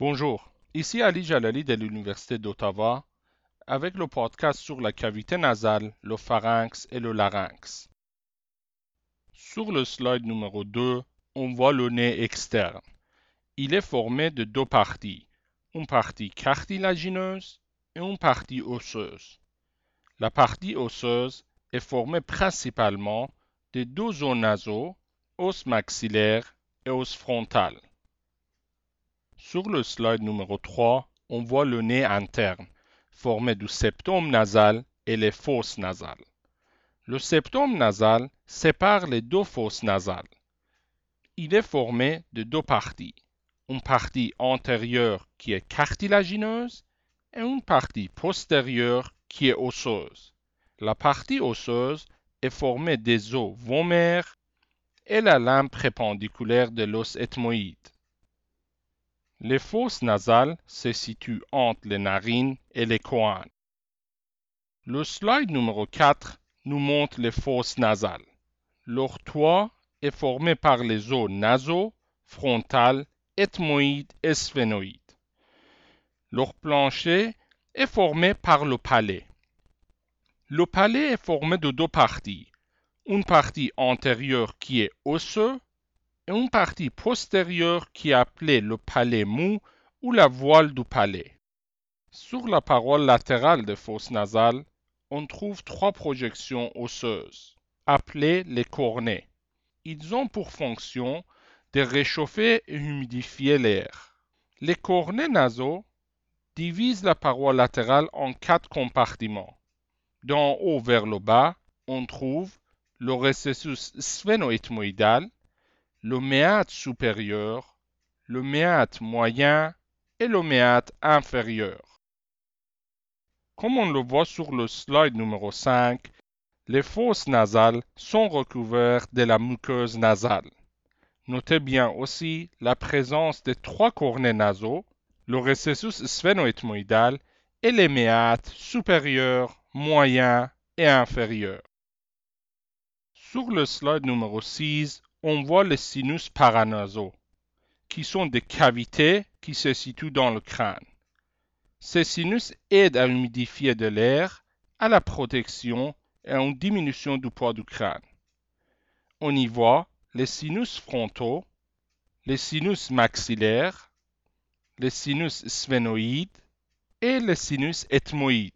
Bonjour, ici Ali Jalali de l'Université d'Ottawa avec le podcast sur la cavité nasale, le pharynx et le larynx. Sur le slide numéro 2, on voit le nez externe. Il est formé de deux parties, une partie cartilagineuse et une partie osseuse. La partie osseuse est formée principalement de deux os nasaux, os maxillaire et os frontal. Sur le slide numéro 3, on voit le nez interne, formé du septum nasal et les fosses nasales. Le septum nasal sépare les deux fosses nasales. Il est formé de deux parties, une partie antérieure qui est cartilagineuse et une partie postérieure qui est osseuse. La partie osseuse est formée des os vomaires et la lame prépendiculaire de l'os ethmoïde. Les fosses nasales se situent entre les narines et les coins. Le slide numéro 4 nous montre les fosses nasales. Leur toit est formé par les os nasaux, frontal, ethmoïde et sphénoïde. Leur plancher est formé par le palais. Le palais est formé de deux parties, une partie antérieure qui est osseux et une partie postérieure qui est appelée le palais mou ou la voile du palais. Sur la paroi latérale des fosses nasales, on trouve trois projections osseuses, appelées les cornets. Ils ont pour fonction de réchauffer et humidifier l'air. Les cornets nasaux divisent la paroi latérale en quatre compartiments. D'en haut vers le bas, on trouve le recessus sphénoethmoïdal, le méate supérieur, le méate moyen et le méate inférieur. Comme on le voit sur le slide numéro 5, les fosses nasales sont recouvertes de la muqueuse nasale. Notez bien aussi la présence des trois cornets nasaux, le recessus sphénoethmoïdal et les méates supérieurs, moyens et inférieurs. Sur le slide numéro 6, on voit les sinus paranasaux, qui sont des cavités qui se situent dans le crâne. Ces sinus aident à humidifier de l'air, à la protection et à une diminution du poids du crâne. On y voit les sinus frontaux, les sinus maxillaires, les sinus sphénoïdes et les sinus ethmoïdes.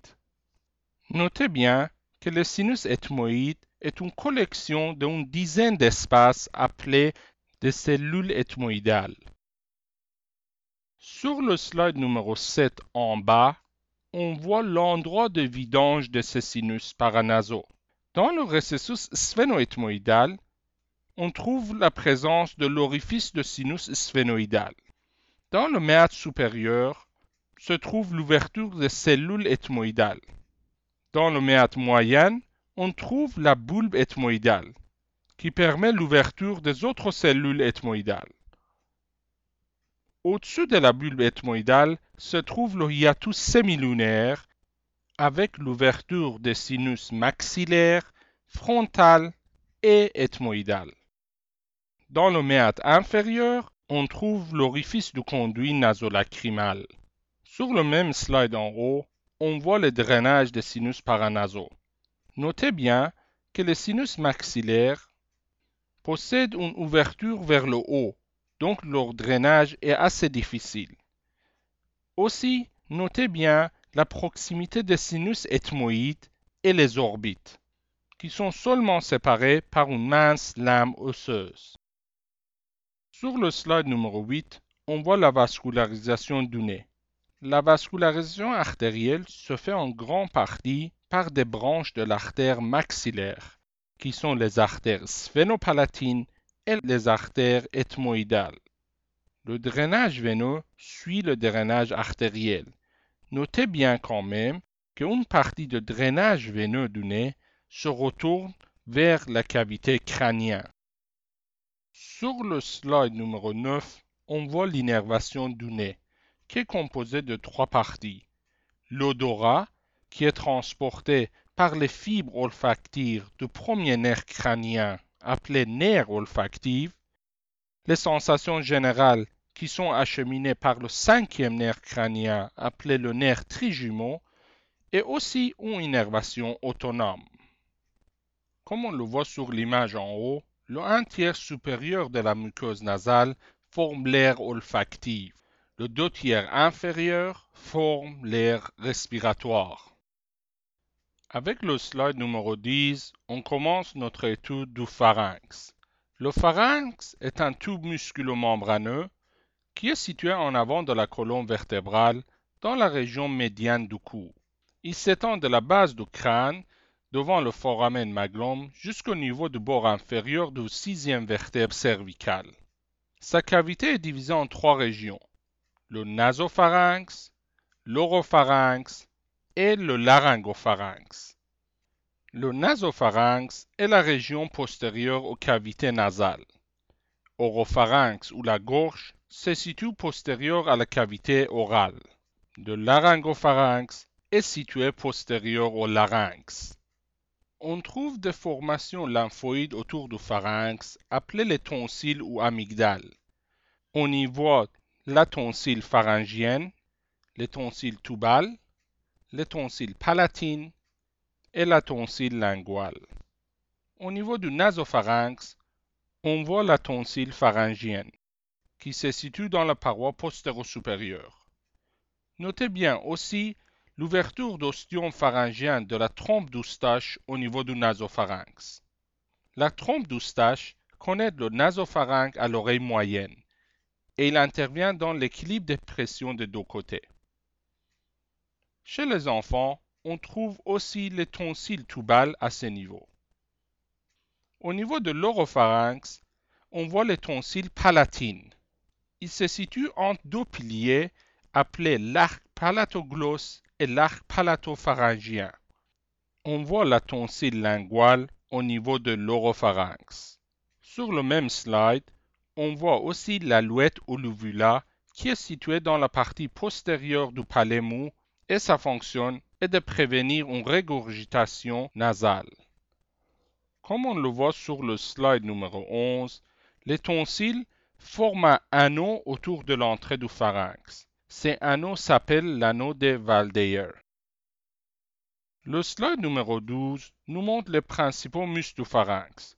Notez bien que le sinus ethmoïde est une collection d'une dizaine d'espaces appelés des cellules ethmoïdales. Sur le slide numéro 7 en bas, on voit l'endroit de vidange de ces sinus paranasaux. Dans le recessus sphénoethmoïdal, on trouve la présence de l'orifice de sinus sphénoïdal. Dans le méate supérieur se trouve l'ouverture des cellules ethmoïdales. Dans le méate moyen, on trouve la bulbe ethmoïdale, qui permet l'ouverture des autres cellules ethmoïdales. Au-dessus de la bulbe ethmoïdale se trouve le hiatus semilunaire avec l'ouverture des sinus maxillaires, frontal et ethmoïdal. Dans le méate inférieur, on trouve l'orifice du conduit nasolacrymal. Sur le même slide en haut, on voit le drainage des sinus paranasaux. Notez bien que les sinus maxillaires possèdent une ouverture vers le haut, donc leur drainage est assez difficile. Aussi, notez bien la proximité des sinus ethmoïdes et les orbites, qui sont seulement séparés par une mince lame osseuse. Sur le slide numéro 8, on voit la vascularisation du nez. La vascularisation artérielle se fait en grande partie par des branches de l'artère maxillaire, qui sont les artères sphénopalatines et les artères ethmoïdales. Le drainage veineux suit le drainage artériel. Notez bien quand même qu'une partie du drainage veineux du nez se retourne vers la cavité crânienne. Sur le slide numéro 9, on voit l'innervation du nez qui est composé de trois parties. L'odorat, qui est transporté par les fibres olfactives du premier nerf crânien appelé nerf olfactif, les sensations générales qui sont acheminés par le cinquième nerf crânien appelé le nerf trijumeau et aussi une innervation autonome. Comme on le voit sur l'image en haut, le un tiers supérieur de la muqueuse nasale forme l'air olfactif. Le deux tiers inférieur forme l'air respiratoire. Avec le slide numéro 10, on commence notre étude du pharynx. Le pharynx est un tube musculomembraneux qui est situé en avant de la colonne vertébrale dans la région médiane du cou. Il s'étend de la base du crâne devant le foramen magnum jusqu'au niveau du bord inférieur du sixième vertèbre cervicale. Sa cavité est divisée en trois régions, le nasopharynx, l'oropharynx et le laryngopharynx. Le nasopharynx est la région postérieure aux cavités nasales. Oropharynx ou la gorge se situe postérieur à la cavité orale. Le laryngopharynx est situé postérieur au larynx. On trouve des formations lymphoïdes autour du pharynx appelées les tonsilles ou amygdales. On y voit la tonsille pharyngienne, les tonsilles tubales, les tonsilles palatines et la tonsille linguale. Au niveau du nasopharynx, on voit la tonsille pharyngienne, qui se situe dans la paroi postéro-supérieure. Notez bien aussi l'ouverture d'ostium pharyngien de la trompe d'Oustache au niveau du nasopharynx. La trompe d'Oustache connecte le nasopharynx à l'oreille moyenne et il intervient dans l'équilibre des pressions des deux côtés. Chez les enfants, on trouve aussi les tonsilles tubales à ce niveau. Au niveau de l'oropharynx, on voit les tonsilles palatines. Ils se situent entre deux piliers appelés l'arc palatoglosse et l'arc palatopharyngien. On voit la tonsille linguale au niveau de l'oropharynx. Sur le même slide, on voit aussi l'alouette ou l'uvula qui est située dans la partie postérieure du palais mou et sa fonction est de prévenir une régurgitation nasale. Comme on le voit sur le slide numéro 11, les tonsilles forment un anneau autour de l'entrée du pharynx. Cet anneau s'appelle l'anneau de Valdeyer. Le slide numéro 12 nous montre les principaux muscles du pharynx.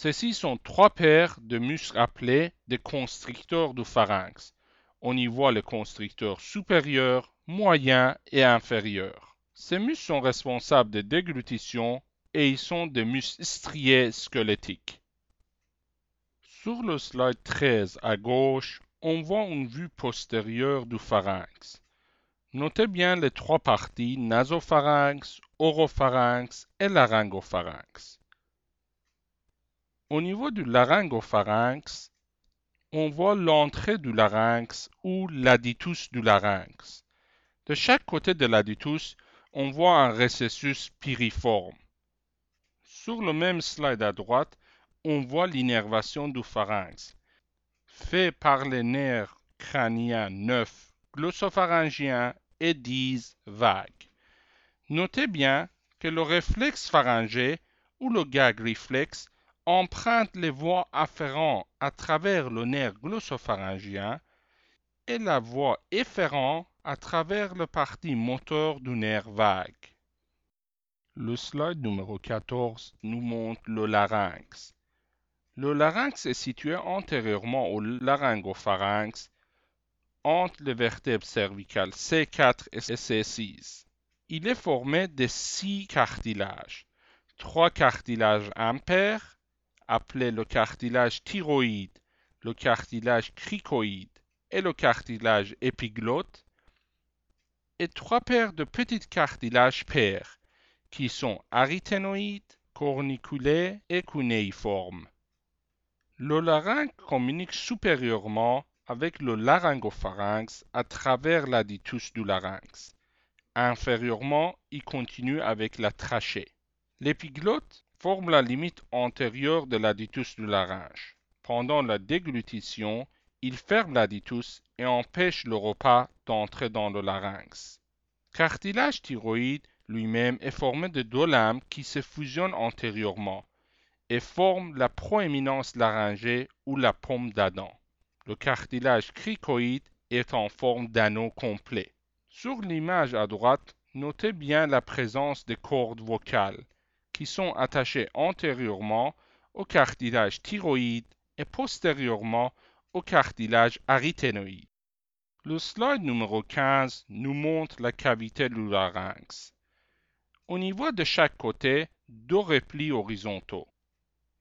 Ceux-ci sont trois paires de muscles appelés des constricteurs du pharynx. On y voit les constricteurs supérieurs, moyens et inférieurs. Ces muscles sont responsables de déglutition et ils sont des muscles striés squelettiques. Sur le slide 13 à gauche, on voit une vue postérieure du pharynx. Notez bien les trois parties nasopharynx, oropharynx et laryngopharynx. Au niveau du laryngopharynx, on voit l'entrée du larynx ou l'aditus du larynx. De chaque côté de l'aditus, on voit un récessus piriforme. Sur le même slide à droite, on voit l'innervation du pharynx, fait par les nerfs crâniens 9, glossopharyngiens et 10 vagues. Notez bien que le réflexe pharyngé ou le gag reflex emprunte les voies afférentes à travers le nerf glossopharyngien et la voie efférente à travers le parti moteur du nerf vague. Le slide numéro 14 nous montre le larynx. Le larynx est situé antérieurement au laryngopharynx entre les vertèbres cervicales C4 et C6. Il est formé de six cartilages, trois cartilages impairs appelé le cartilage thyroïde, le cartilage cricoïde et le cartilage épiglotte, et trois paires de petits cartilages pairs, qui sont aryténoïdes, corniculés et cunéiformes. Le larynx communique supérieurement avec le laryngopharynx à travers l'aditus du larynx. Inférieurement, il continue avec la trachée. L'épiglotte forme la limite antérieure de l'aditus du larynge. Pendant la déglutition, il ferme l'aditus et empêche le repas d'entrer dans le larynx. Cartilage thyroïde lui-même est formé de deux lames qui se fusionnent antérieurement et forment la proéminence laryngée ou la pomme d'Adam. le cartilage cricoïde est en forme d'anneau complet. Sur l'image à droite, notez bien la présence des cordes vocales qui sont attachées antérieurement au cartilage thyroïde et postérieurement au cartilage aryténoïde. Le slide numéro 15 nous montre la cavité du larynx. Au niveau de chaque côté, deux replis horizontaux.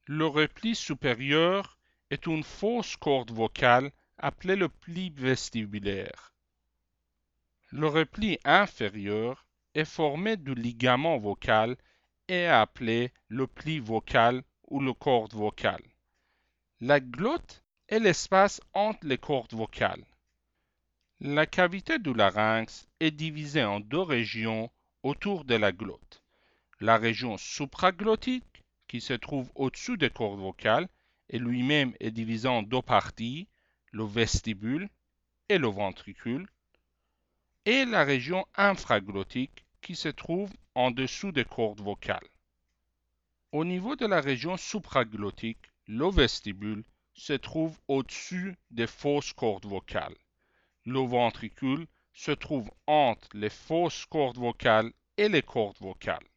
Le repli supérieur est une fausse corde vocale appelée le pli vestibulaire. Le repli inférieur est formé du ligament vocal et appelé le pli vocal ou le corde vocale. La glotte est l'espace entre les cordes vocales. La cavité du larynx est divisée en deux régions autour de la glotte. La région supraglottique, qui se trouve au-dessus des cordes vocales, et lui-même est divisé en deux parties, le vestibule et le ventricule, et la région infraglottique, qui se trouve en dessous des cordes vocales. Au niveau de la région supraglottique, le vestibule se trouve au-dessus des fausses cordes vocales. Le ventricule se trouve entre les fausses cordes vocales et les cordes vocales.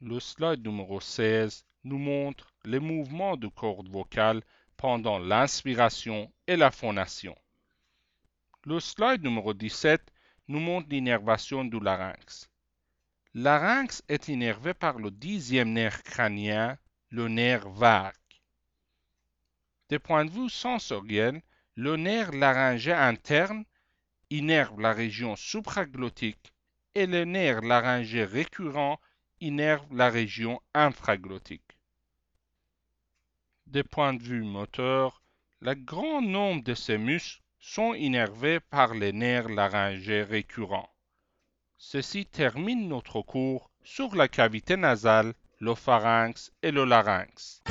Le slide numéro 16 nous montre les mouvements de cordes vocales pendant l'inspiration et la phonation. Le slide numéro 17 nous montre l'innervation du larynx. Larynx est innervé par le dixième nerf crânien, le nerf vague. Des points de vue sensoriel, le nerf laryngé interne innerve la région supraglottique et le nerf laryngé récurrent innerve la région infraglottique. Des points de vue moteur, le grand nombre de ces muscles sont innervés par les nerfs laryngés récurrents. Ceci termine notre cours sur la cavité nasale, le pharynx et le larynx.